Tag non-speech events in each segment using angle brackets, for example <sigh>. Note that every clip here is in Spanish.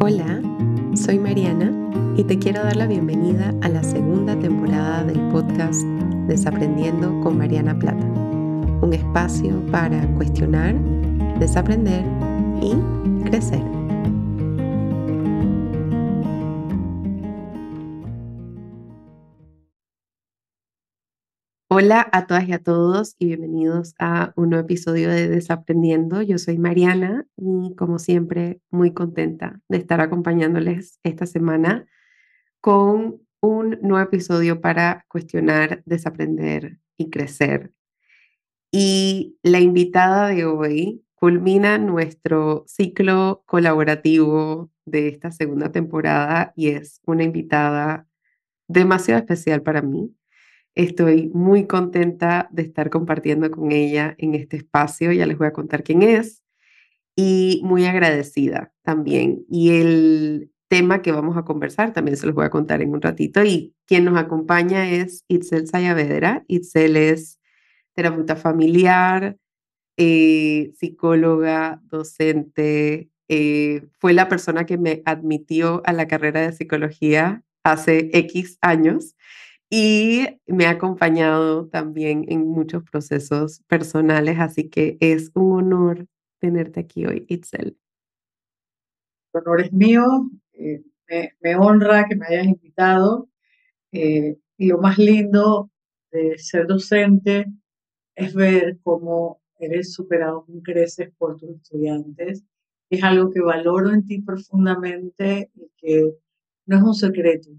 Hola, soy Mariana y te quiero dar la bienvenida a la segunda temporada del podcast Desaprendiendo con Mariana Plata, un espacio para cuestionar, desaprender y crecer. Hola a todas y a todos y bienvenidos a un nuevo episodio de Desaprendiendo. Yo soy Mariana y como siempre muy contenta de estar acompañándoles esta semana con un nuevo episodio para cuestionar, desaprender y crecer. Y la invitada de hoy culmina nuestro ciclo colaborativo de esta segunda temporada y es una invitada demasiado especial para mí Estoy muy contenta de estar compartiendo con ella en este espacio. Ya les voy a contar quién es. Y muy agradecida también. Y el tema que vamos a conversar también se los voy a contar en un ratito. Y quien nos acompaña es Itzel Sayavedra. Itzel es terapeuta familiar, eh, psicóloga, docente. Eh, fue la persona que me admitió a la carrera de psicología hace X años y me ha acompañado también en muchos procesos personales, así que es un honor tenerte aquí hoy, Itzel. El honor es mío, eh, me, honra que me hayas invitado eh, y lo más lindo de ser docente es ver cómo eres superado, cómo creces por tus estudiantes. Es algo que valoro en ti profundamente y que no es un secreto,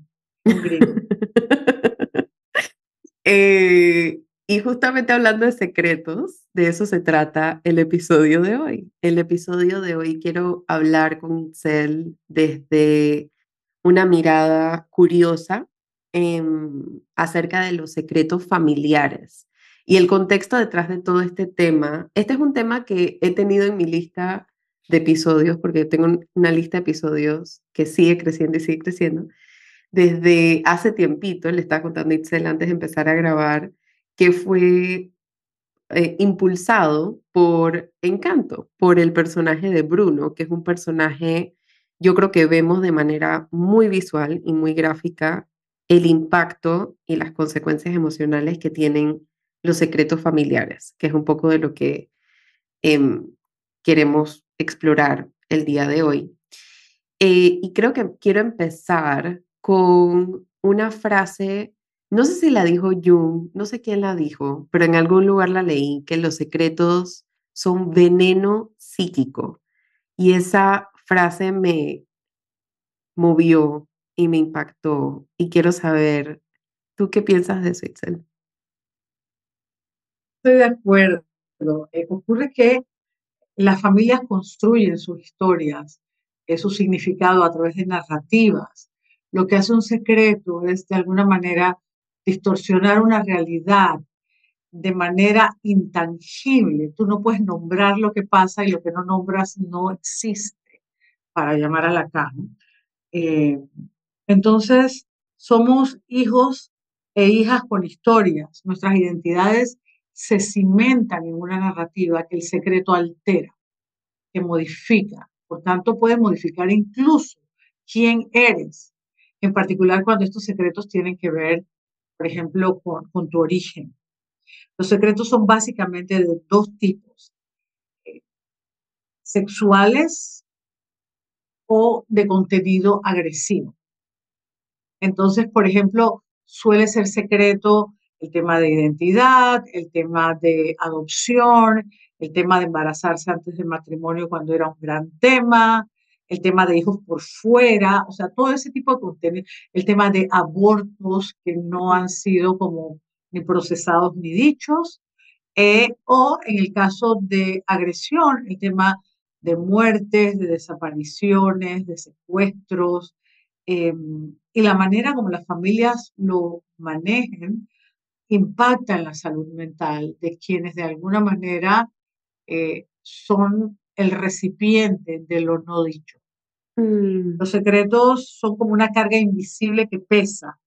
un grito. <laughs> Eh, y justamente hablando de secretos, de eso se trata el episodio de hoy. El episodio de hoy quiero hablar con Itzel desde una mirada curiosa em, acerca de los secretos familiares y el contexto detrás de todo este tema. Este es un tema que he tenido en mi lista de episodios, porque tengo una lista de episodios que sigue creciendo y sigue creciendo, desde hace tiempito, le estaba contando a Itzel antes de empezar a grabar, que fue eh, impulsado por Encanto, por el personaje de Bruno, que es un personaje, yo creo que vemos de manera muy visual y muy gráfica el impacto y las consecuencias emocionales que tienen los secretos familiares, que es un poco de lo que em, queremos explorar el día de hoy. Eh, y creo que quiero empezar con una frase, no sé si la dijo Jung, no sé quién la dijo, pero en algún lugar la leí, que los secretos son veneno psíquico. Y esa frase me movió y me impactó. Y quiero saber, ¿tú qué piensas de eso, Itzel? Estoy de acuerdo. Eh, ocurre que las familias construyen sus historias, eh, su significado a través de narrativas lo que hace un secreto es de alguna manera distorsionar una realidad de manera intangible. Tú no puedes nombrar lo que pasa y lo que no nombras no existe, para llamar a la cama. Eh, entonces, somos hijos e hijas con historias. Nuestras identidades se cimentan en una narrativa que el secreto altera, que modifica. Por tanto, puede modificar incluso quién eres, en particular cuando estos secretos tienen que ver, por ejemplo, con, tu origen. Los secretos son básicamente de dos tipos, eh, sexuales o de contenido agresivo. Entonces, por ejemplo, suele ser secreto el tema de identidad, el tema de adopción, el tema de embarazarse antes del matrimonio cuando era un gran tema, el tema de hijos por fuera, o sea, todo ese tipo de contenido, el tema de abortos que no han sido como ni procesados ni dichos, eh, o en el caso de agresión, el tema de muertes, de desapariciones, de secuestros, em, y la manera como las familias lo manejen impacta en la salud mental de quienes de alguna manera eh, son el recipiente de lo no dicho. Mm. Los secretos son como una carga invisible que pesa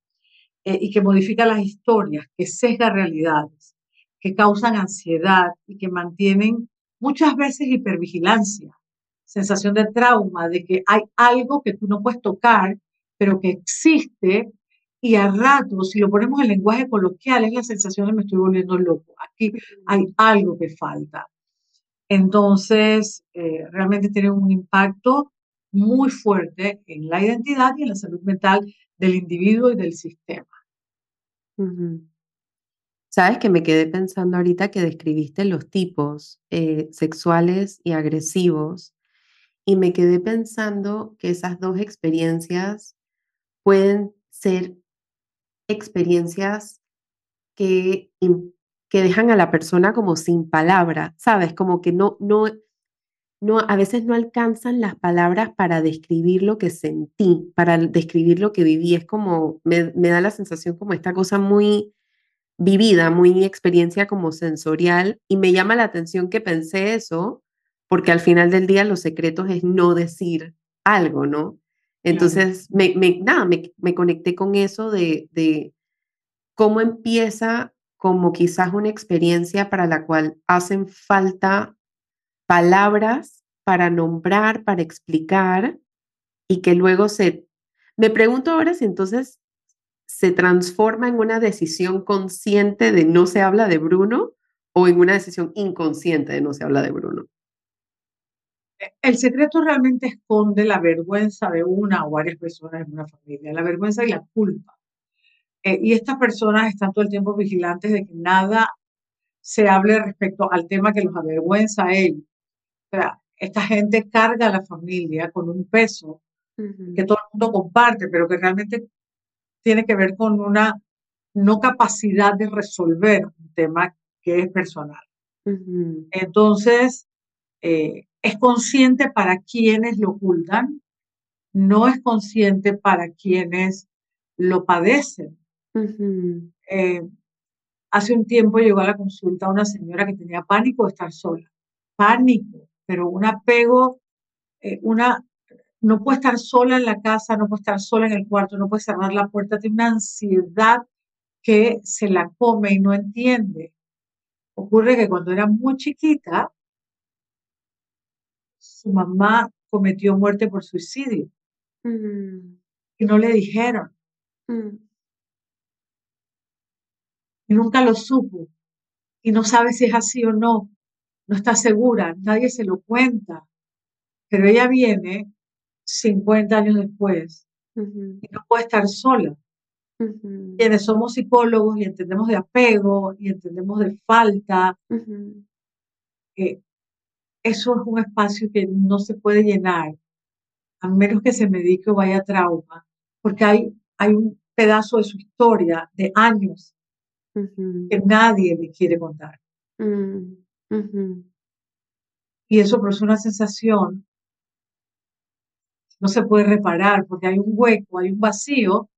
eh, y que modifica las historias, que sesga realidades, que causan ansiedad y que mantienen muchas veces hipervigilancia. sensación de trauma, de que hay algo que tú no puedes tocar, pero que existe y a ratos, si lo ponemos en lenguaje coloquial, es la sensación de me estoy volviendo loco. Aquí hay algo que falta. Entonces, eh, realmente tiene un impacto muy fuerte en la identidad y en la salud mental del individuo y del sistema. Sabes que me quedé pensando ahorita que describiste los tipos eh, sexuales y agresivos y me quedé pensando que esas dos experiencias pueden ser experiencias que, que dejan a la persona como sin palabra, ¿sabes? Como que no, no, no, a veces no alcanzan las palabras para describir lo que sentí, para describir lo que viví. Es como, me, me da la sensación como esta cosa muy vivida, muy experiencia como sensorial, y me llama la atención que pensé eso, porque al final del día los secretos es no decir algo, ¿no? Entonces, me, me, nada, me, me, conecté con eso de, de cómo empieza como quizás una experiencia para la cual hacen falta palabras para nombrar, para explicar y que luego se... Me pregunto ahora si entonces se transforma en una decisión consciente de no se habla de Bruno o en una decisión inconsciente de no se habla de Bruno. E, el secreto realmente esconde la vergüenza de una o varias personas en una familia, la vergüenza y la culpa. Eh, y estas personas están todo el tiempo vigilantes de que nada se hable respecto al tema que los avergüenza a ellos sea, esta gente carga a la familia con un peso que todo el mundo comparte, pero que realmente tiene que ver con una no capacidad de resolver un tema que es personal. Entonces, eh, es consciente para quienes lo ocultan, no es consciente para quienes lo padecen. Eh, hace un tiempo llegó a la consulta una señora que tenía pánico de estar sola, pánico pero un apego, eh, una, no puede estar sola en la casa, no puede estar sola en el cuarto, no puede cerrar la puerta, tiene una ansiedad que se la come y no entiende. Ocurre que cuando era muy chiquita, su mamá cometió muerte por suicidio mm. y no le dijeron. Mm. Y nunca lo supo y no sabe si es así o no no está segura, nadie se lo cuenta, pero ella viene 50 años después y no puede estar sola. Quienes somos psicólogos y entendemos de apego y entendemos de falta, eh, eso es un espacio que no se puede llenar, a menos que se medique o vaya a trauma, porque hay, hay un pedazo de su historia de años que nadie le quiere contar. Mm. Y eso produce una sensación, no se puede reparar porque hay un hueco, hay un vacío,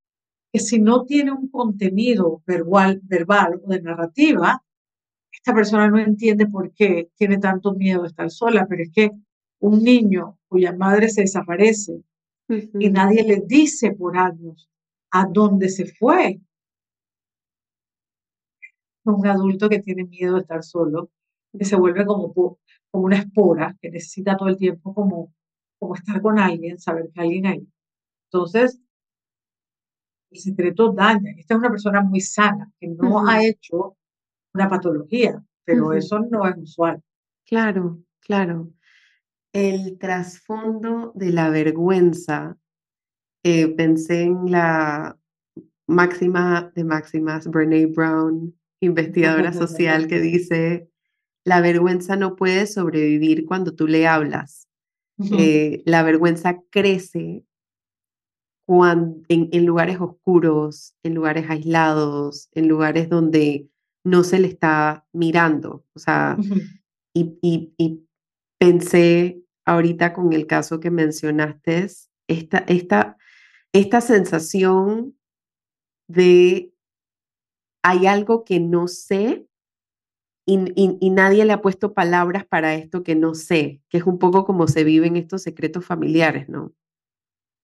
que si no tiene un contenido verbal, verbal o de narrativa, esta persona no entiende por qué tiene tanto miedo de estar sola, pero es que un niño cuya madre se desaparece y nadie le dice por años a dónde se fue, un adulto que tiene miedo de estar solo, que se vuelve como, como una espora, que necesita todo el tiempo como, como estar con alguien, saber que alguien hay. Entonces, el secreto daña. Esta es una persona muy sana, que no ha hecho una patología, pero eso no es usual. Claro, claro. El trasfondo de la vergüenza, eh, pensé en la máxima de máximas, Brene Brown, investigadora social, que dice, la vergüenza no puede sobrevivir cuando tú le hablas. Eh, la vergüenza crece cuando, en, lugares oscuros, en lugares aislados, en lugares donde no se le está mirando. O sea, y, y, pensé ahorita con el caso que mencionaste, esta, esta, esta sensación de hay algo que no sé y, nadie le ha puesto palabras para esto que no sé, que es un poco como se viven estos secretos familiares, ¿no?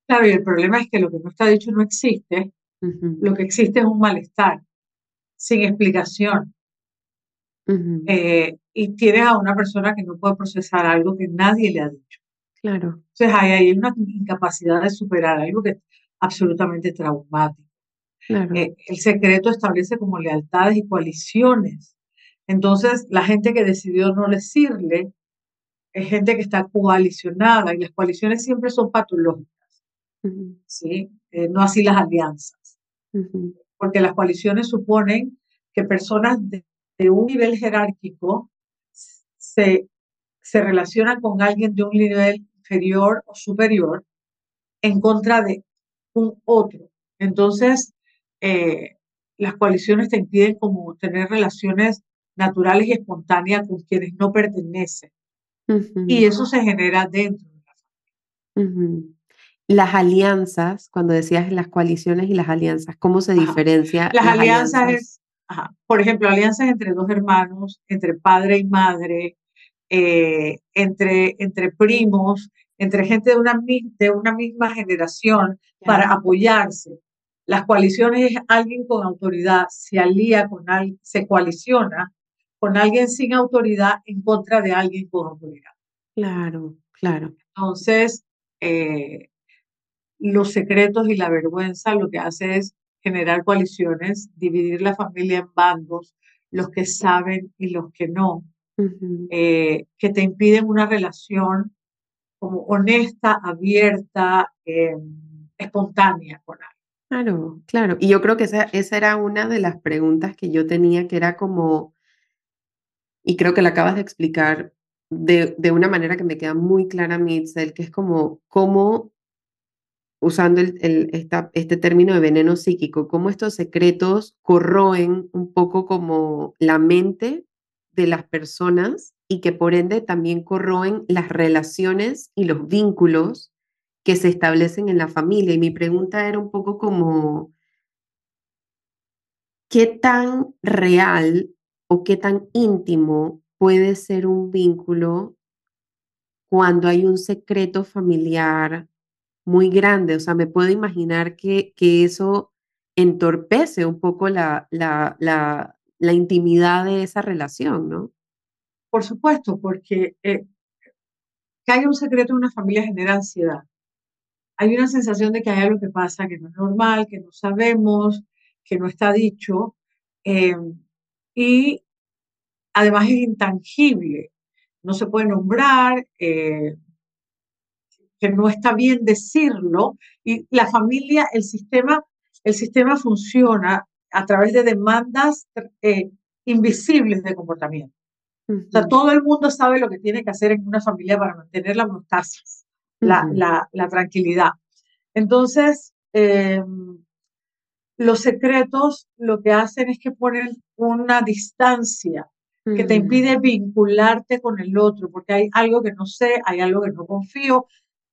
Claro, y el problema es que lo que no está dicho no existe, lo que existe es un malestar, sin explicación. Eh, y tienes a una persona que no puede procesar algo que nadie le ha dicho. Claro. Entonces hay ahí una incapacidad de superar algo que es absolutamente traumático. Claro. Eh, el secreto establece como lealtades y coaliciones. Entonces, la gente que decidió no decirle es gente que está coalicionada y las coaliciones siempre son patológicas, ¿sí? Eh, no así las alianzas. Porque las coaliciones suponen que personas de, un nivel jerárquico se, se relacionan con alguien de un nivel inferior o superior en contra de un otro. Entonces, eh, las coaliciones te impiden como tener relaciones naturales y espontáneas con quienes no pertenecen. Y eso se genera dentro de la familia. Las alianzas, cuando decías las coaliciones y las alianzas, ¿cómo se diferencia? Las, alianzas, es, por ejemplo, alianzas entre dos hermanos, entre padre y madre, eh, entre, entre primos, entre gente de una, de una misma generación para apoyarse. Las coaliciones es alguien con autoridad, se alía con alguien, se coaliciona con alguien sin autoridad en contra de alguien con autoridad. Claro, claro. Entonces, eh, los secretos y la vergüenza lo que hace es generar coaliciones, dividir la familia en bandos, los que saben y los que no, eh, que te impiden una relación como honesta, abierta, em, espontánea con alguien. Claro, claro. Y yo creo que esa, esa era una de las preguntas que yo tenía, que era como, y creo que la acabas de explicar de, de una manera que me queda muy clara mí, que es como, cómo, usando el, el, esta, este término de veneno psíquico, cómo estos secretos corroen un poco como la mente de las personas y que por ende también corroen las relaciones y los vínculos que se establecen en la familia. Y mi pregunta era un poco como, ¿qué tan real o qué tan íntimo puede ser un vínculo cuando hay un secreto familiar muy grande? O sea, me puedo imaginar que, que eso entorpece un poco la, la, la, intimidad de esa relación, ¿no? Por supuesto, porque eh, que haya un secreto en una familia genera ansiedad hay una sensación de que hay algo que pasa que no es normal, que no sabemos, que no está dicho, em, y además es intangible, no se puede nombrar, eh, que no está bien decirlo, y la familia, el sistema, el sistema funciona a través de demandas eh, invisibles de comportamiento. O sea, todo el mundo sabe lo que tiene que hacer en una familia para mantener la homeostasis la, la, tranquilidad. Entonces, em, los secretos lo que hacen es que ponen una distancia que te impide vincularte con el otro, porque hay algo que no sé, hay algo que no confío,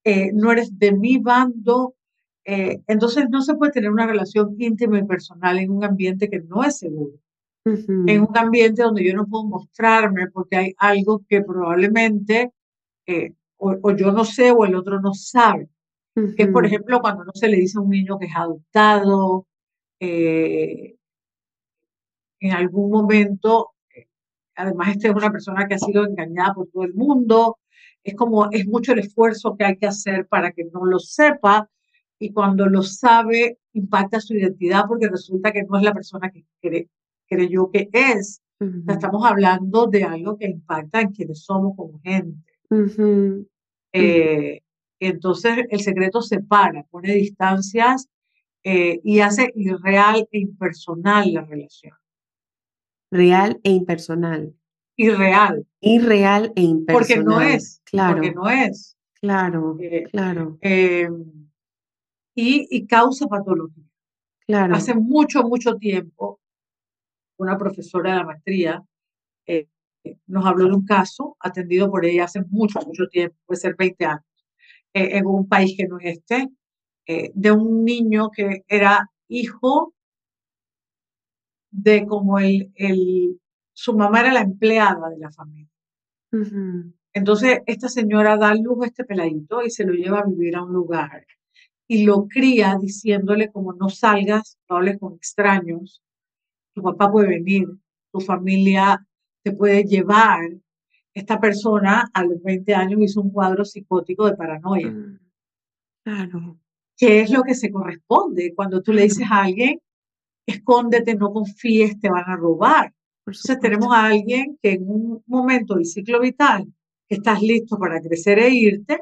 eh, no eres de mi bando. Eh, entonces no se puede tener una relación íntima y personal en un ambiente que no es seguro, en un ambiente donde yo no puedo mostrarme porque hay algo que probablemente eh, o, yo no sé o el otro no sabe. Que por ejemplo cuando no se le dice a un niño que es adoptado, eh, en algún momento, eh, además este es una persona que ha sido engañada por todo el mundo, es como, es mucho el esfuerzo que hay que hacer para que no lo sepa y cuando lo sabe impacta su identidad porque resulta que no es la persona que cree, creyó que es. estamos hablando de algo que impacta en quienes somos como gente. Eh, entonces el secreto separa, pone distancias eh, y hace irreal e impersonal la relación. Real e impersonal. Irreal. Irreal e impersonal. Porque no es. Claro. Porque no es. Claro, eh, claro. y, y, causa patología. Claro. Hace mucho, mucho tiempo, una profesora de la maestría nos habló de un caso atendido por ella hace mucho, mucho tiempo, puede ser 20 años, eh, en un país que no es este, eh, de un niño que era hijo de como el, el, su mamá era la empleada de la familia. Entonces, esta señora da luz a este peladito y se lo lleva a vivir a un lugar y lo cría diciéndole como no salgas, no hables con extraños, tu papá puede venir, tu familia te puede llevar. esta persona a los 20 años hizo un cuadro psicótico de paranoia. Mm, claro. ¿Qué es lo que se corresponde cuando tú le dices a alguien, escóndete, no confíes, te van a robar? Entonces tenemos a alguien que en un momento del ciclo vital, que estás listo para crecer e irte,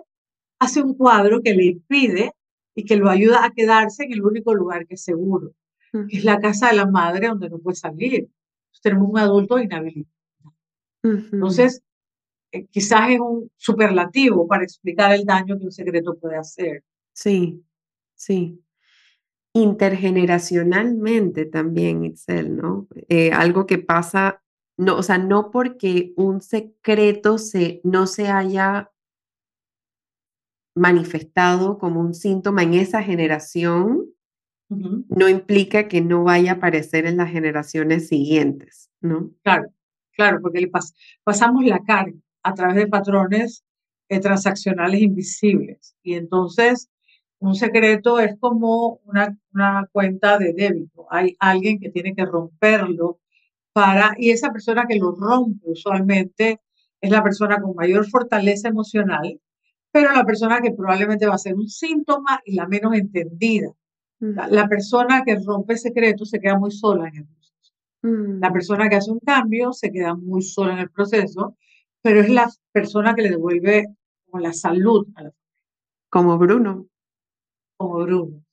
hace un cuadro que le impide y que lo ayuda a quedarse en el único lugar que es seguro, que es la casa de la madre donde no puede salir. tenemos un adulto inhabilitado. Entonces, eh, quizás es un superlativo para explicar el daño que un secreto puede hacer. Sí, sí. Intergeneracionalmente también, Itzel, ¿no? Eh, algo que pasa, no, o sea, no porque un secreto se, no se haya manifestado como un síntoma en esa generación, no implica que no vaya a aparecer en las generaciones siguientes, ¿no? Claro, claro, porque pasamos la carga a través de patrones eh, transaccionales invisibles. Y entonces, un secreto es como una, una cuenta de débito. Hay alguien que tiene que romperlo para, y esa persona que lo rompe usualmente es la persona con mayor fortaleza emocional, pero la persona que probablemente va a ser un síntoma y la menos entendida. La, persona que rompe secretos se queda muy sola en el La mm. persona que hace un cambio se queda muy sola en el proceso pero es la persona que le devuelve como la salud a la familia. Como Bruno. Como Bruno.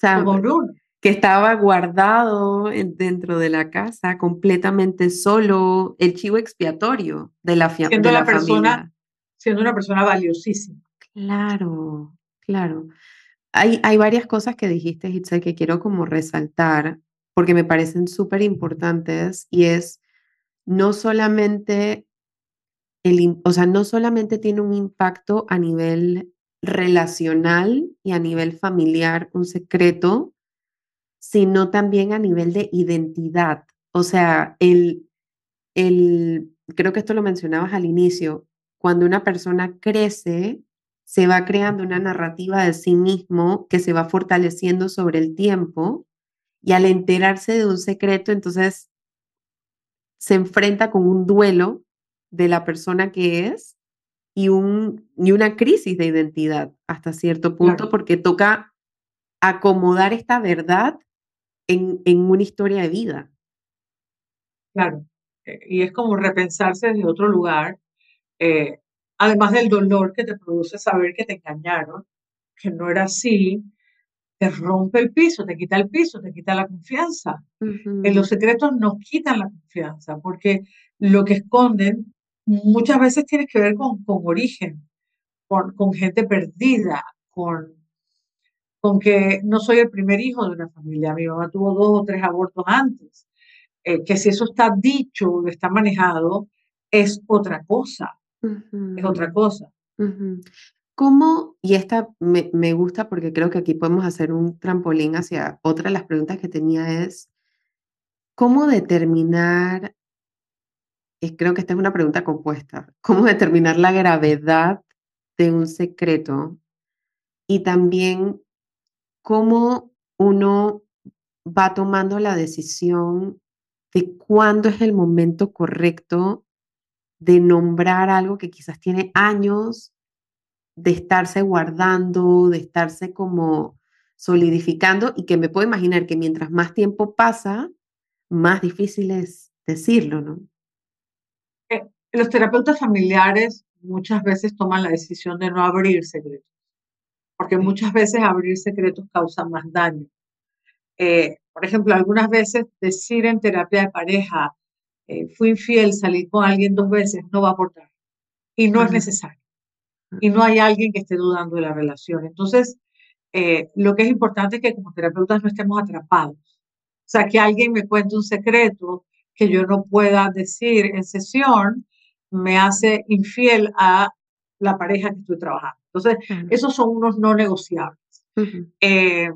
como Bruno. Que estaba guardado dentro de la casa, completamente solo, el chivo expiatorio de la, siendo la, persona, familia. Siendo una persona valiosísima. Claro, claro. Hay, hay varias cosas que dijiste, Hitzel, que quiero como resaltar, porque me parecen súper importantes, y es no solamente o sea, no solamente tiene un impacto a nivel relacional y a nivel familiar, un secreto, sino también a nivel de identidad. O sea, el, el, creo que esto lo mencionabas al inicio, cuando una persona crece, se va creando una narrativa de sí mismo que se va fortaleciendo sobre el tiempo y al enterarse de un secreto, entonces se enfrenta con un duelo de la persona que es y, un, y una crisis de identidad hasta cierto punto, porque toca acomodar esta verdad en, en, una historia de vida. Claro, eh, y es como repensarse desde otro lugar, eh, además del dolor que te produce saber que te engañaron, que no era así, te rompe el piso, te quita el piso, te quita la confianza. En los secretos nos quitan la confianza porque lo que esconden muchas veces tiene que ver con, con origen, con, con, gente perdida, con, con que no soy el primer hijo de una familia. Mi mamá tuvo dos o tres abortos antes. Eh, que si eso está dicho está manejado, es otra cosa. Es otra cosa. ¿Cómo, y esta me, me, gusta porque creo que aquí podemos hacer un trampolín hacia otra de las preguntas que tenía es, ¿cómo determinar creo que esta es una pregunta compuesta. ¿Cómo determinar la gravedad de un secreto? Y también cómo uno va tomando la decisión de cuándo es el momento correcto de nombrar algo que quizás tiene años de estarse guardando, de estarse como solidificando y que me puedo imaginar que mientras más tiempo pasa, más difícil es decirlo, ¿no? Los terapeutas familiares muchas veces toman la decisión de no abrir secretos, porque muchas veces abrir secretos causa más daño. Eh, por ejemplo, algunas veces decir en terapia de pareja, eh, fui infiel, salí con alguien dos veces, no va a aportar. Y no es necesario. Y no hay alguien que esté dudando de la relación. Entonces, eh, lo que es importante es que como terapeutas no estemos atrapados. O sea, que alguien me cuente un secreto que yo no pueda decir en sesión, me hace infiel a la pareja que estoy trabajando. Entonces, esos son unos no negociables. Eh,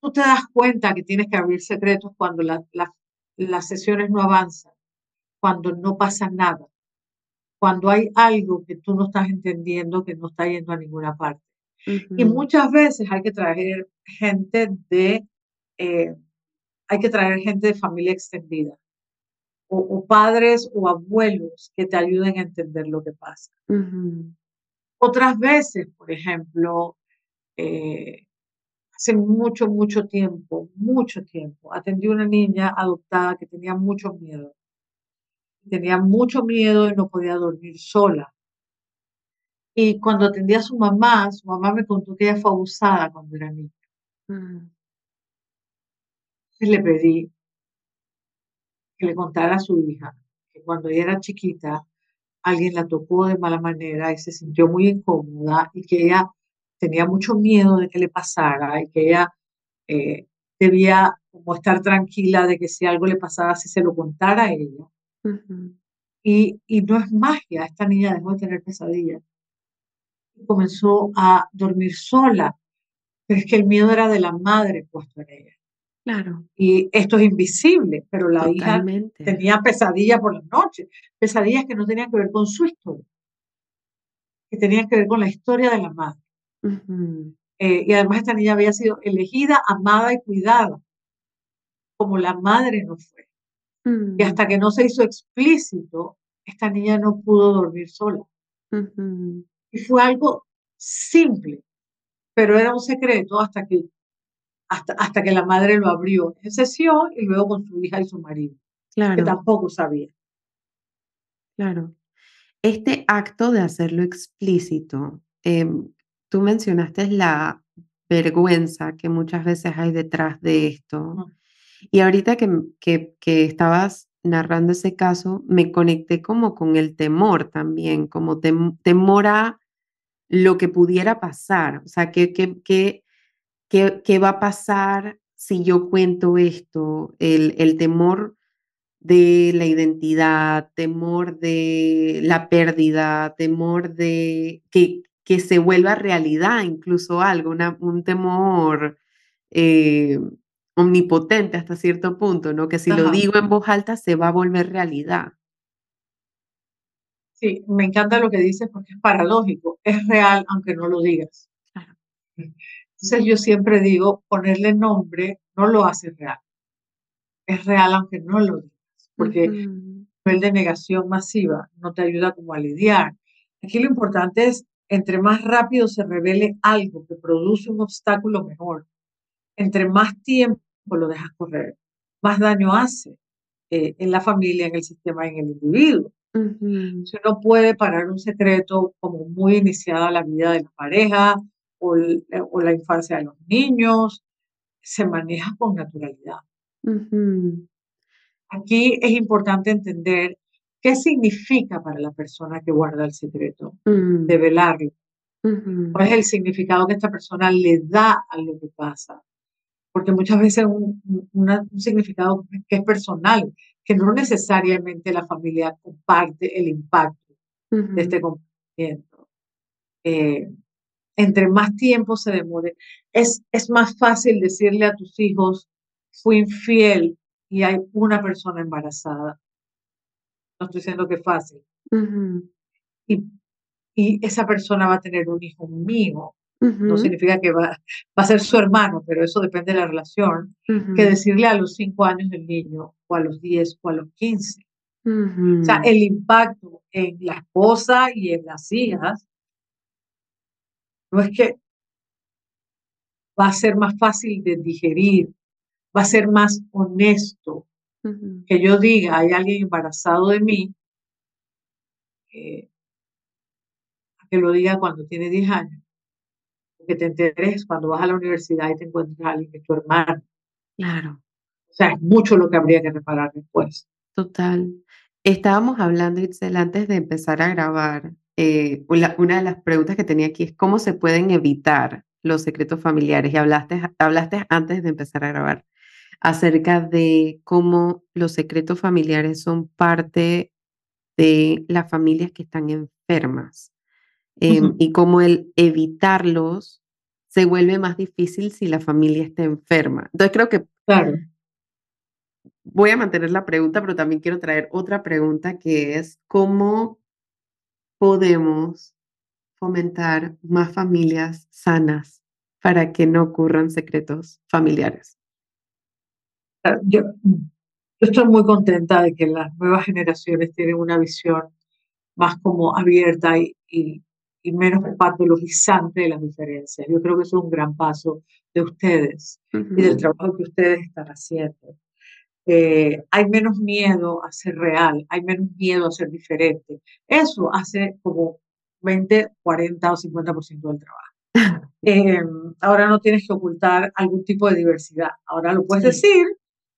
tú te das cuenta que tienes que abrir secretos cuando las sesiones no avanzan, cuando no pasa nada, cuando hay algo que tú no estás entendiendo, que no está yendo a ninguna parte. Y muchas veces hay que traer gente de, eh, hay que traer gente de familia extendida o, padres o abuelos que te ayuden a entender lo que pasa. Otras veces, por ejemplo, eh, hace mucho, mucho tiempo, mucho tiempo, atendí a una niña adoptada que tenía mucho miedo. Tenía mucho miedo y no podía dormir sola. Y cuando atendí a su mamá, su mamá me contó que ella fue abusada cuando era niña. Mm. Le pedí que le contara a su hija que cuando ella era chiquita, alguien la tocó de mala manera y se sintió muy incómoda y que ella tenía mucho miedo de que le pasara y que ella eh, debía como estar tranquila de que si algo le pasaba, si se lo contara a ella. Y, y, no es magia, esta niña dejó de tener pesadillas. Comenzó a dormir sola, pero es que el miedo era de la madre puesto en ella. Claro. Y esto es invisible, pero la hija tenía pesadillas por la noche, pesadillas que no tenían que ver con su historia, que tenían que ver con la historia de la madre. Eh, y además esta niña había sido elegida, amada y cuidada, como la madre no fue. Y mm. hasta que no se hizo explícito, esta niña no pudo dormir sola. Y fue algo simple, pero era un secreto hasta que hasta, que la madre lo abrió en sesión y luego con su hija y su marido, claro. que tampoco sabía. Claro. Este acto de hacerlo explícito, em, tú mencionaste la vergüenza que muchas veces hay detrás de esto. Y ahorita que, que, que, estabas narrando ese caso, me conecté como con el temor también, como temor a lo que pudiera pasar. O sea, que, que, que ¿Qué, va a pasar si yo cuento esto? El, el temor de la identidad, temor de la pérdida, temor de que, que se vuelva realidad incluso algo, un temor eh, omnipotente hasta cierto punto, ¿no? Que si lo digo en voz alta se va a volver realidad. Sí, me encanta lo que dices porque es paradójico, es real aunque no lo digas. Entonces yo siempre digo, ponerle nombre no lo hace real. Es real aunque no lo digas, porque el nivel de negación masiva no te ayuda como a lidiar. Aquí lo importante es, entre más rápido se revele algo que produce un obstáculo mejor, entre más tiempo lo dejas correr, más daño hace eh, en la familia, en el sistema, en el individuo. Se no puede parar un secreto como muy iniciada la vida de la pareja, o, la infancia de los niños, se maneja con naturalidad. Aquí es importante entender qué significa para la persona que guarda el secreto, mm. de velarlo. ¿Cuál es el significado que esta persona le da a lo que pasa? Porque muchas veces un, un significado que es personal, que no necesariamente la familia comparte el impacto de este comportamiento. Eh, entre más tiempo se demore, es, es más fácil decirle a tus hijos, fui infiel y hay una persona embarazada. No estoy diciendo que es fácil. y, y, esa persona va a tener un hijo mío. No significa que va, va, a ser su hermano, pero eso depende de la relación, que decirle a los cinco años del niño, o a los diez, o a los quince. O sea, el impacto en la esposa y en las hijas no es que va a ser más fácil de digerir, va a ser más honesto. Que yo diga, hay alguien embarazado de mí, eh, que lo diga cuando tiene 10 años, que te enteres cuando vas a la universidad y te encuentres a alguien que es tu hermano. Claro. O sea, es mucho lo que habría que reparar después. Total. Estábamos hablando, Itzel, antes de empezar a grabar, eh, una de las preguntas que tenía aquí es cómo se pueden evitar los secretos familiares. Y hablaste, hablaste antes de empezar a grabar acerca de cómo los secretos familiares son parte de las familias que están enfermas em, y cómo el evitarlos se vuelve más difícil si la familia está enferma. Entonces creo que claro. voy a mantener la pregunta, pero también quiero traer otra pregunta que es cómo podemos fomentar más familias sanas para que no ocurran secretos familiares? Ah, yo, Yo estoy muy contenta de que las nuevas generaciones tienen una visión más como abierta y, y, menos patologizante de las diferencias. Yo creo que eso es un gran paso de ustedes y del trabajo que ustedes están haciendo. Eh, hay menos miedo a ser real, hay menos miedo a ser diferente. Eso hace como 20, 40 o 50% del trabajo. <laughs> Em, ahora no tienes que ocultar algún tipo de diversidad. Ahora lo puedes decir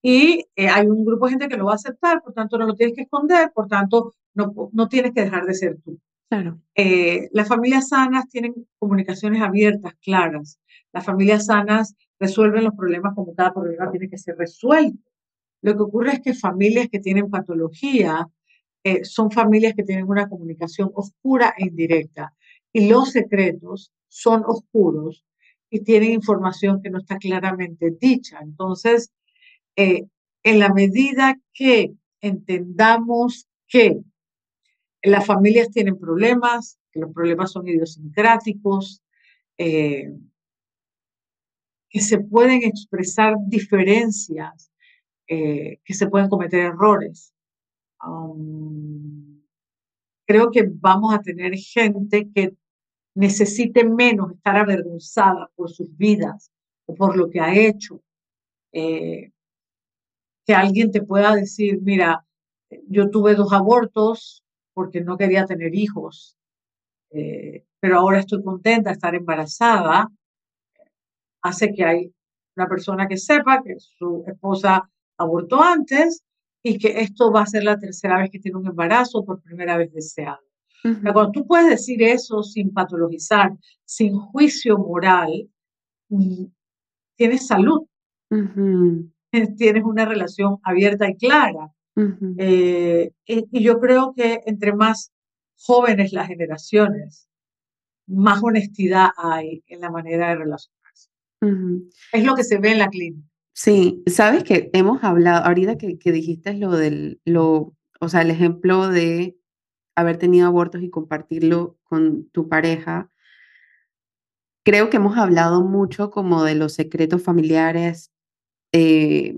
y eh, hay un grupo de gente que lo va a aceptar, por tanto no lo tienes que esconder, por tanto no, no tienes que dejar de ser tú. Claro. Eh, las familias sanas tienen comunicaciones abiertas, claras. Las familias sanas resuelven los problemas como cada problema tiene que ser resuelto. Lo que ocurre es que familias que tienen patología eh, son familias que tienen una comunicación oscura e indirecta. Y los secretos son oscuros y tienen información que no está claramente dicha. Entonces, eh, en la medida que entendamos que las familias tienen problemas, que los problemas son idiosincráticos, eh, que se pueden expresar diferencias, eh, que se pueden cometer errores. Um, creo que vamos a tener gente que necesite menos estar avergonzada por sus vidas o por lo que ha hecho que alguien te pueda decir, mira, yo tuve dos abortos porque no quería tener hijos, eh, pero ahora estoy contenta de estar embarazada, hace que hay una persona que sepa que su esposa abortó antes y que esto va a ser la tercera vez que tiene un embarazo por primera vez deseado. Cuando tú puedes decir eso sin patologizar, sin juicio moral, mm, tienes salud. <laughs> tienes una relación abierta y clara. Eh, y, yo creo que entre más jóvenes las generaciones, más honestidad hay en la manera de relacionarse. Es lo que se ve en la clínica. Sí, sabes que hemos hablado, ahorita que, que dijiste lo del, lo, o sea, el ejemplo de haber tenido abortos y compartirlo con tu pareja, creo que hemos hablado mucho como de los secretos familiares, eh,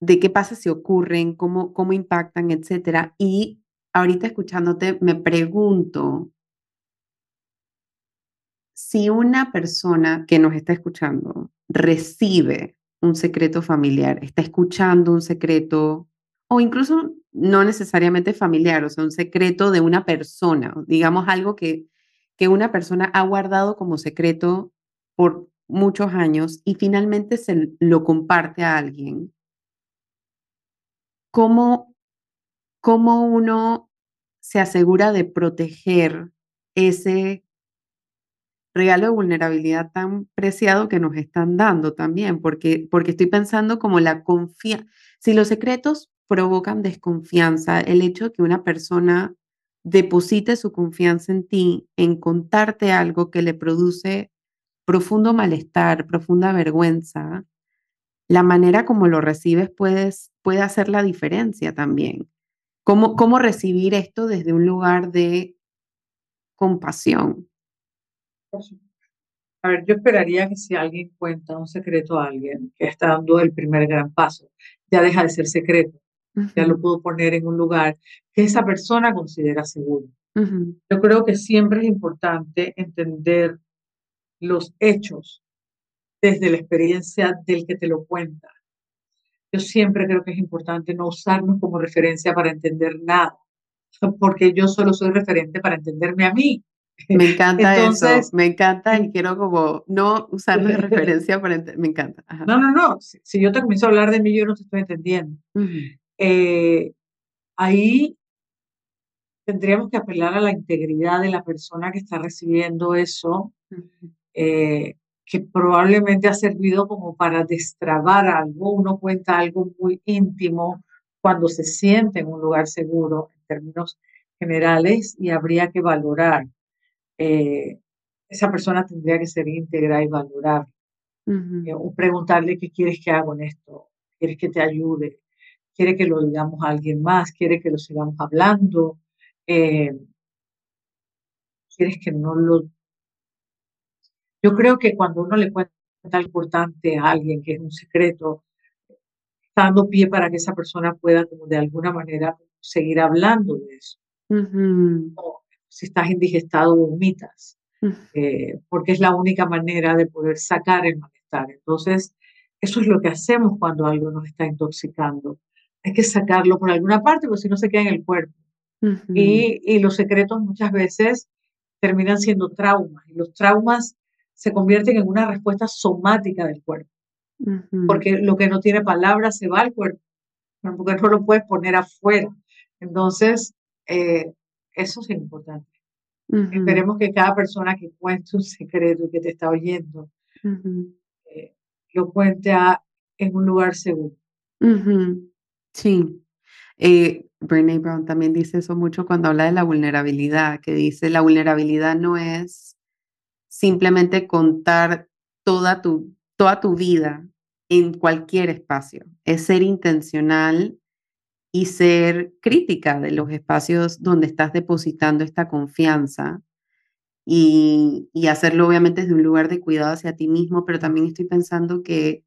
de qué pasa si ocurren, cómo, cómo impactan, etcétera. Y ahorita escuchándote, me pregunto si una persona que nos está escuchando recibe un secreto familiar, está escuchando un secreto, o incluso no necesariamente familiar, o sea, un secreto de una persona, digamos algo que, que una persona ha guardado como secreto por muchos años y finalmente se lo comparte a alguien, ¿cómo, cómo uno se asegura de proteger ese regalo de vulnerabilidad tan preciado que nos están dando también? Porque, porque estoy pensando como la confianza, si los secretos provocan desconfianza, el hecho de que una persona deposite su confianza en ti, en contarte algo que le produce profundo malestar, profunda vergüenza, la manera como lo recibes puedes, puede hacer la diferencia también. ¿Cómo, ¿Cómo recibir esto desde un lugar de compasión? A ver, yo esperaría que si alguien cuenta un secreto a alguien que está dando el primer gran paso, ya deja de ser secreto, ya lo puedo poner en un lugar que esa persona considera seguro. Yo creo que siempre es importante entender los hechos desde la experiencia del que te lo cuenta. Yo siempre creo que es importante no usarnos como referencia para entender nada, <laughs> porque yo solo soy referente para entenderme a mí. Me encanta eso, me encanta y quiero como no usarme de referencia para entender, me encanta. No, no, no, si, yo te comienzo a hablar de mí, yo no te estoy entendiendo. Eh, ahí tendríamos que apelar a la integridad de la persona que está recibiendo eso eh, que probablemente ha servido como para destrabar algo. Uno cuenta algo muy íntimo cuando se siente en un lugar seguro en términos generales y habría que valorar. Eh, esa persona tendría que ser íntegra y valorar. Eh, o preguntarle qué quieres que haga con esto, quieres que te ayude, quiere que lo digamos a alguien más, quiere que lo sigamos hablando, quieres que no lo yo creo que cuando uno le cuenta algo importante a alguien que es un secreto, dando pie para que esa persona pueda como de alguna manera seguir hablando de eso. O si estás indigestado, vomitas, eh, porque es la única manera de poder sacar el malestar. Entonces, eso es lo que hacemos cuando algo nos está intoxicando. Hay que sacarlo por alguna parte, porque si no se queda en el cuerpo. y, y los secretos muchas veces terminan siendo traumas, y los traumas se convierten en una respuesta somática del cuerpo porque lo que no tiene palabras se va al cuerpo, porque no lo puedes poner afuera. Entonces, eh, eso es importante. Esperemos que cada persona que cuente un secreto y que te está oyendo, eh, lo cuente en un lugar seguro. Sí. Eh, Brené Brown también dice eso mucho cuando habla de la vulnerabilidad, que dice la vulnerabilidad no es simplemente contar toda tu toda tu vida en cualquier espacio. Es ser intencional y ser crítica de los espacios donde estás depositando esta confianza y, hacerlo obviamente desde un lugar de cuidado hacia ti mismo, pero también estoy pensando que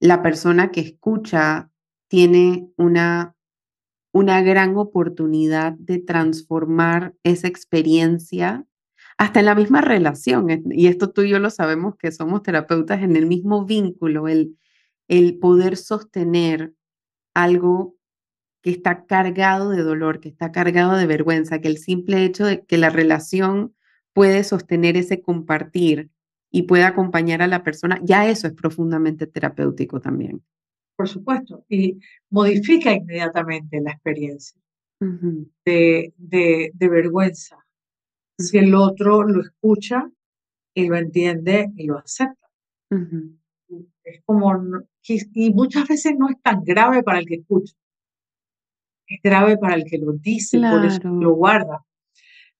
la persona que escucha tiene una, una gran oportunidad de transformar esa experiencia hasta en la misma relación, y esto tú y yo lo sabemos que somos terapeutas en el mismo vínculo, el, el poder sostener algo que está cargado de dolor, que está cargado de vergüenza, que el simple hecho de que la relación puede sostener ese compartir y puede acompañar a la persona, ya eso es profundamente terapéutico también. Por supuesto, y modifica inmediatamente la experiencia de, de, de vergüenza, si el otro lo escucha y lo entiende y lo acepta. Es como, y muchas veces no es tan grave para el que escucha, es grave para el que lo dice, por eso lo guarda.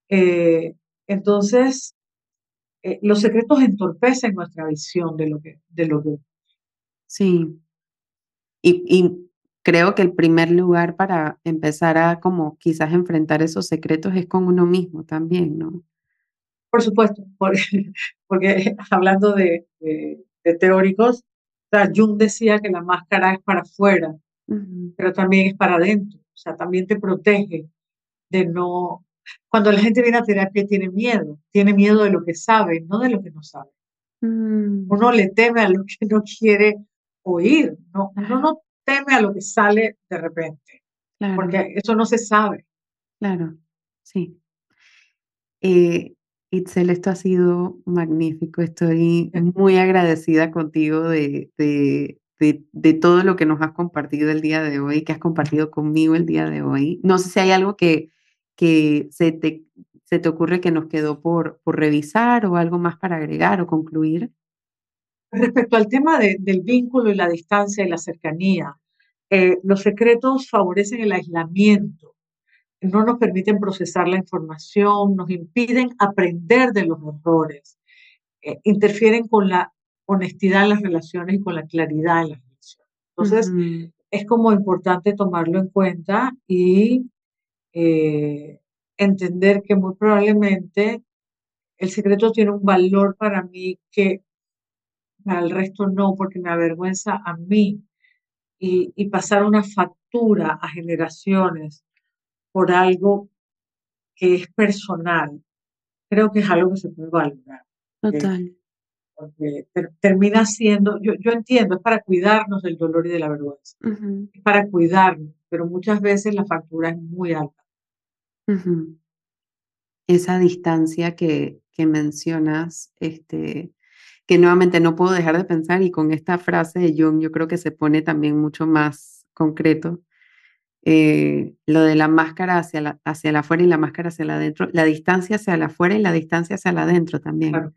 Eh, entonces, eh, los secretos entorpecen nuestra visión de lo que, de lo que. Sí. Y, y creo que el primer lugar para empezar a como quizás enfrentar esos secretos es con uno mismo también, ¿no? Por supuesto, porque, <laughs> porque hablando de, de, teóricos, Jung decía que la máscara es para afuera, pero también es para adentro, o sea, también te protege de no... Cuando la gente viene a terapia tiene miedo, tiene miedo de lo que sabe, no de lo que no sabe. Mm. Uno le teme a lo que no quiere oír, no, uno no teme a lo que sale de repente, porque eso no se sabe. Claro, sí. Eh, Itzel, esto ha sido magnífico. Estoy muy agradecida contigo de, de, de, todo lo que nos has compartido el día de hoy, que has compartido conmigo el día de hoy. No sé si hay algo que, que se, te, se te ocurre que nos quedó por, por revisar o algo más para agregar o concluir. Respecto al tema del vínculo y la distancia y la cercanía, eh, los secretos favorecen el aislamiento, no nos permiten procesar la información, nos impiden aprender de los errores, eh, interfieren con la honestidad en las relaciones y con la claridad en las relaciones. Entonces, es como importante tomarlo en cuenta y eh, entender que muy probablemente el secreto tiene un valor para mí que el resto no, porque me avergüenza a mí. Y, pasar una factura a generaciones por algo que es personal, creo que es algo que se puede valorar. Total. porque termina siendo, yo, yo entiendo, es para cuidarnos del dolor y de la vergüenza. Es para cuidarnos, pero muchas veces la factura es muy alta. Esa distancia que, que mencionas, este, que nuevamente no puedo dejar de pensar y con esta frase de Jung yo creo que se pone también mucho más concreto. Eh, lo de la máscara hacia la, hacia la afuera y la máscara hacia la adentro, la distancia hacia la afuera y la distancia hacia la adentro también.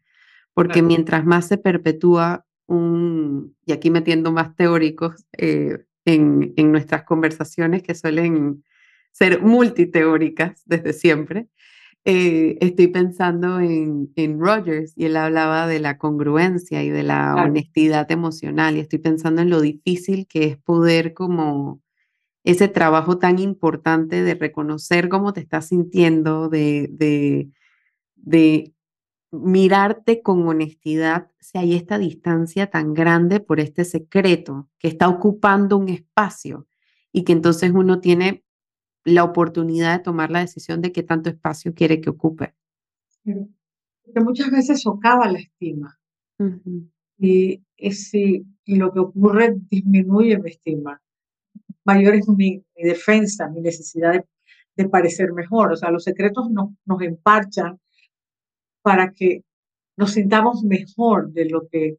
Porque mientras más se perpetúa un, y aquí metiendo más teóricos eh, en, en nuestras conversaciones que suelen ser multiteóricas desde siempre, eh, estoy pensando en, en Rogers y él hablaba de la congruencia y de la honestidad emocional y estoy pensando en lo difícil que es poder como ese trabajo tan importante de reconocer cómo te estás sintiendo, de, de, de mirarte con honestidad si hay esta distancia tan grande por este secreto que está ocupando un espacio y que entonces uno tiene la oportunidad de tomar la decisión de qué tanto espacio quiere que ocupe. Que muchas veces socava la estima. y, si lo que ocurre disminuye mi estima, mayor es mi, defensa, mi necesidad de, parecer mejor. O sea, los secretos nos emparchan para que nos sintamos mejor de lo que,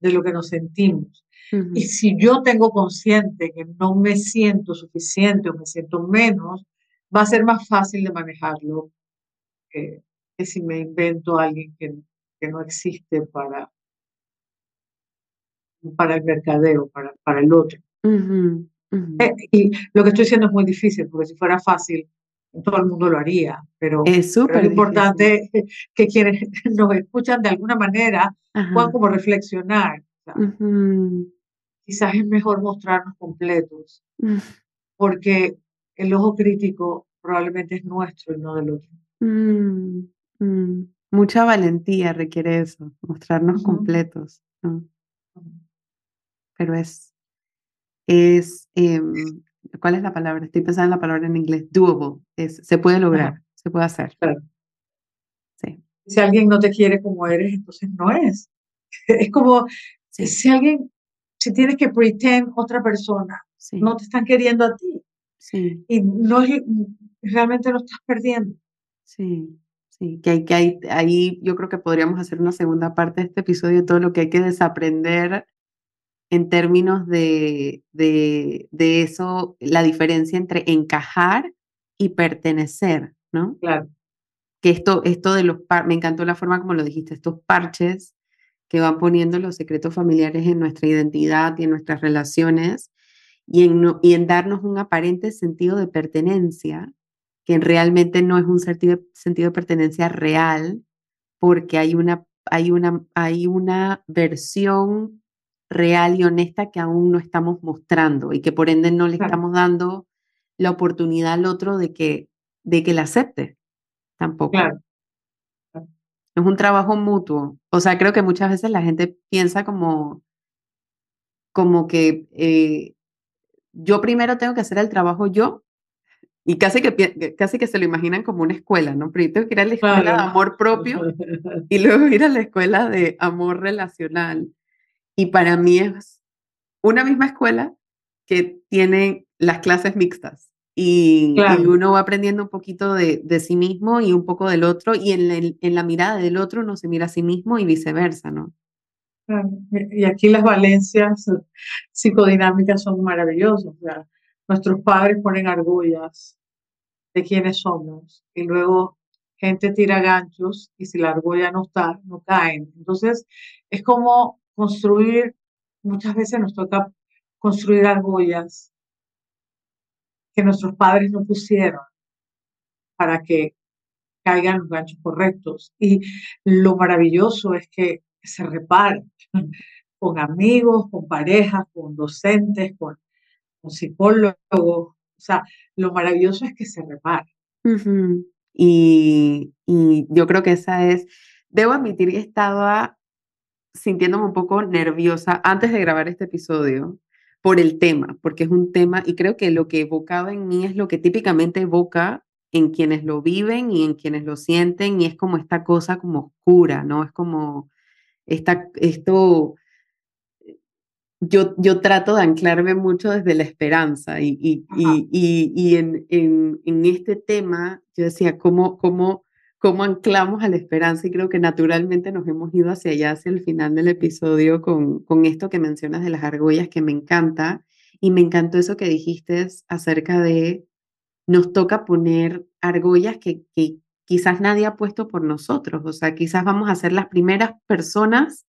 de lo que nos sentimos. Y si yo tengo consciente que no me siento suficiente o me siento menos, va a ser más fácil de manejarlo que, si me invento a alguien que, que no existe para, para el mercadeo, para, para el otro. Eh, y lo que estoy diciendo es muy difícil, porque si fuera fácil, todo el mundo lo haría, pero es súper importante que quienes <laughs> nos escuchan de alguna manera puedan como reflexionar. Quizás es mejor mostrarnos completos, mm. porque el ojo crítico probablemente es nuestro y no del otro. Mm, mm. Mucha valentía requiere eso, mostrarnos completos. Pero es, es em, ¿cuál es la palabra? Estoy pensando en la palabra en inglés, doable, es, se puede lograr, se puede hacer. Sí. Si alguien no te quiere como eres, entonces no es. <laughs> Es como si alguien, si tienes que pretend otra persona, no te están queriendo a ti. Sí. Y no realmente lo estás perdiendo. Sí, sí, que hay que hay, ahí yo creo que podríamos hacer una segunda parte de este episodio, todo lo que hay que desaprender en términos de, de, de, eso, la diferencia entre encajar y pertenecer, ¿no? Claro. Que esto, esto de los, me encantó la forma como lo dijiste, estos parches que van poniendo los secretos familiares en nuestra identidad y en nuestras relaciones y en, y en darnos un aparente sentido de pertenencia, que realmente no es un sentido, sentido de pertenencia real, porque hay una, hay una, hay una versión real y honesta que aún no estamos mostrando y que por ende no le estamos dando la oportunidad al otro de que, de que la acepte tampoco. Claro. Es un trabajo mutuo. O sea, creo que muchas veces la gente piensa como, como que eh, yo primero tengo que hacer el trabajo yo y casi que, casi que se lo imaginan como una escuela, ¿no? Primero tengo que ir a la escuela de amor propio y <laughs> luego ir a la escuela de amor relacional. Y para mí es una misma escuela que tiene las clases mixtas. Y, uno va aprendiendo un poquito de, de, sí mismo y un poco del otro, y en, en, la mirada del otro uno se mira a sí mismo y viceversa, ¿no? Y aquí las valencias psicodinámicas son maravillosas. nuestros padres ponen argollas de quiénes somos y luego gente tira ganchos y si la argolla no está, no caen. Entonces, es como construir, muchas veces nos toca construir argollas que nuestros padres no pusieron para que caigan los ganchos correctos. Y lo maravilloso es que se reparen <laughs> con amigos, con parejas, con docentes, con, psicólogos. O sea, lo maravilloso es que se repare. y, y yo creo que esa es, debo admitir que estaba sintiéndome un poco nerviosa antes de grabar este episodio por el tema, porque es un tema y creo que lo que evocaba en mí es lo que típicamente evoca en quienes lo viven y en quienes lo sienten y es como esta cosa como oscura, ¿no? Es como esta, esto, yo, yo trato de anclarme mucho desde la esperanza y, y, y, y, en, en, en, este tema yo decía, ¿cómo, cómo cómo anclamos a la esperanza y creo que naturalmente nos hemos ido hacia allá, hacia el final del episodio con, con esto que mencionas de las argollas que me encanta. Y me encantó eso que dijiste acerca de nos toca poner argollas que, que quizás nadie ha puesto por nosotros, o sea, quizás vamos a ser las primeras personas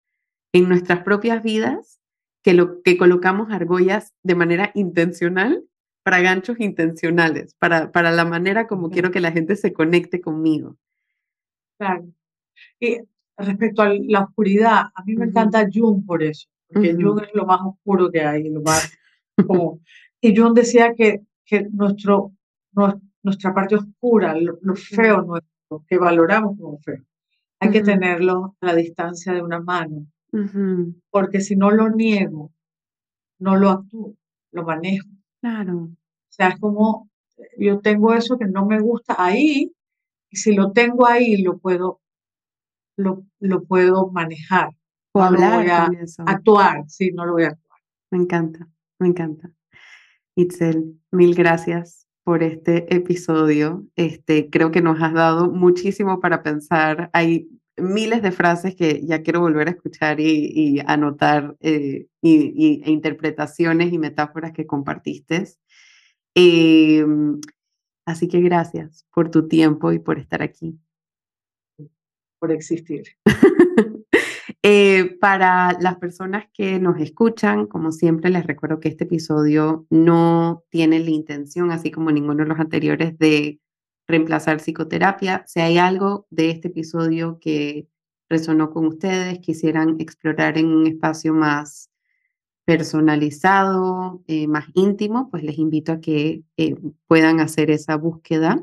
en nuestras propias vidas que, lo, que colocamos argollas de manera intencional para ganchos intencionales, para, para la manera como quiero que la gente se conecte conmigo. Claro. Y respecto a la oscuridad, a mí me encanta Jung por eso, porque Jung es lo más oscuro que hay, lo más <laughs> como, y Jung decía que, que nuestro, nuestra parte oscura, lo, feo nuestro, que valoramos como feo, hay que tenerlo a la distancia de una mano, porque si no lo niego, no lo actúo, lo manejo. Claro. O sea, es como yo tengo eso que no me gusta ahí, y si lo tengo ahí, lo puedo, lo, lo puedo manejar. O hablar Actuar, sí, no lo voy a actuar. Me encanta, me encanta. Itzel, mil gracias por este episodio. Este, creo que nos has dado muchísimo para pensar. Hay miles de frases que ya quiero volver a escuchar y, anotar eh, y, e interpretaciones y metáforas que compartiste. Em, así que gracias por tu tiempo y por estar aquí. Por existir. <laughs> Eh, para las personas que nos escuchan, como siempre, les recuerdo que este episodio no tiene la intención, así como ninguno de los anteriores, de reemplazar psicoterapia. Si hay algo de este episodio que resonó con ustedes, quisieran explorar en un espacio más personalizado, eh, más íntimo, pues les invito a que eh, puedan hacer esa búsqueda.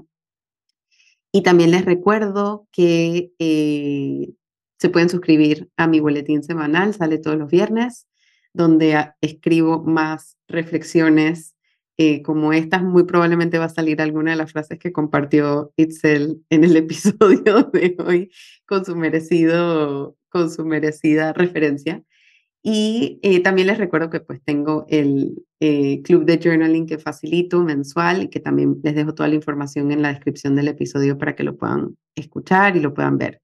Y también les recuerdo que eh, se pueden suscribir a mi boletín semanal, sale todos los viernes, donde escribo más reflexiones como estas. Muy probablemente va a salir alguna de las frases que compartió Itzel en el <laughs> episodio de hoy con su merecido, con su merecida referencia. Y eh, también les recuerdo que pues tengo el eh, club de journaling que facilito mensual y que también les dejo toda la información en la descripción del episodio para que lo puedan escuchar y lo puedan ver.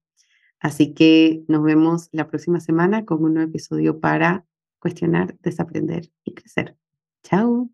Así que nos vemos la próxima semana con un nuevo episodio para cuestionar, desaprender y crecer. Chao.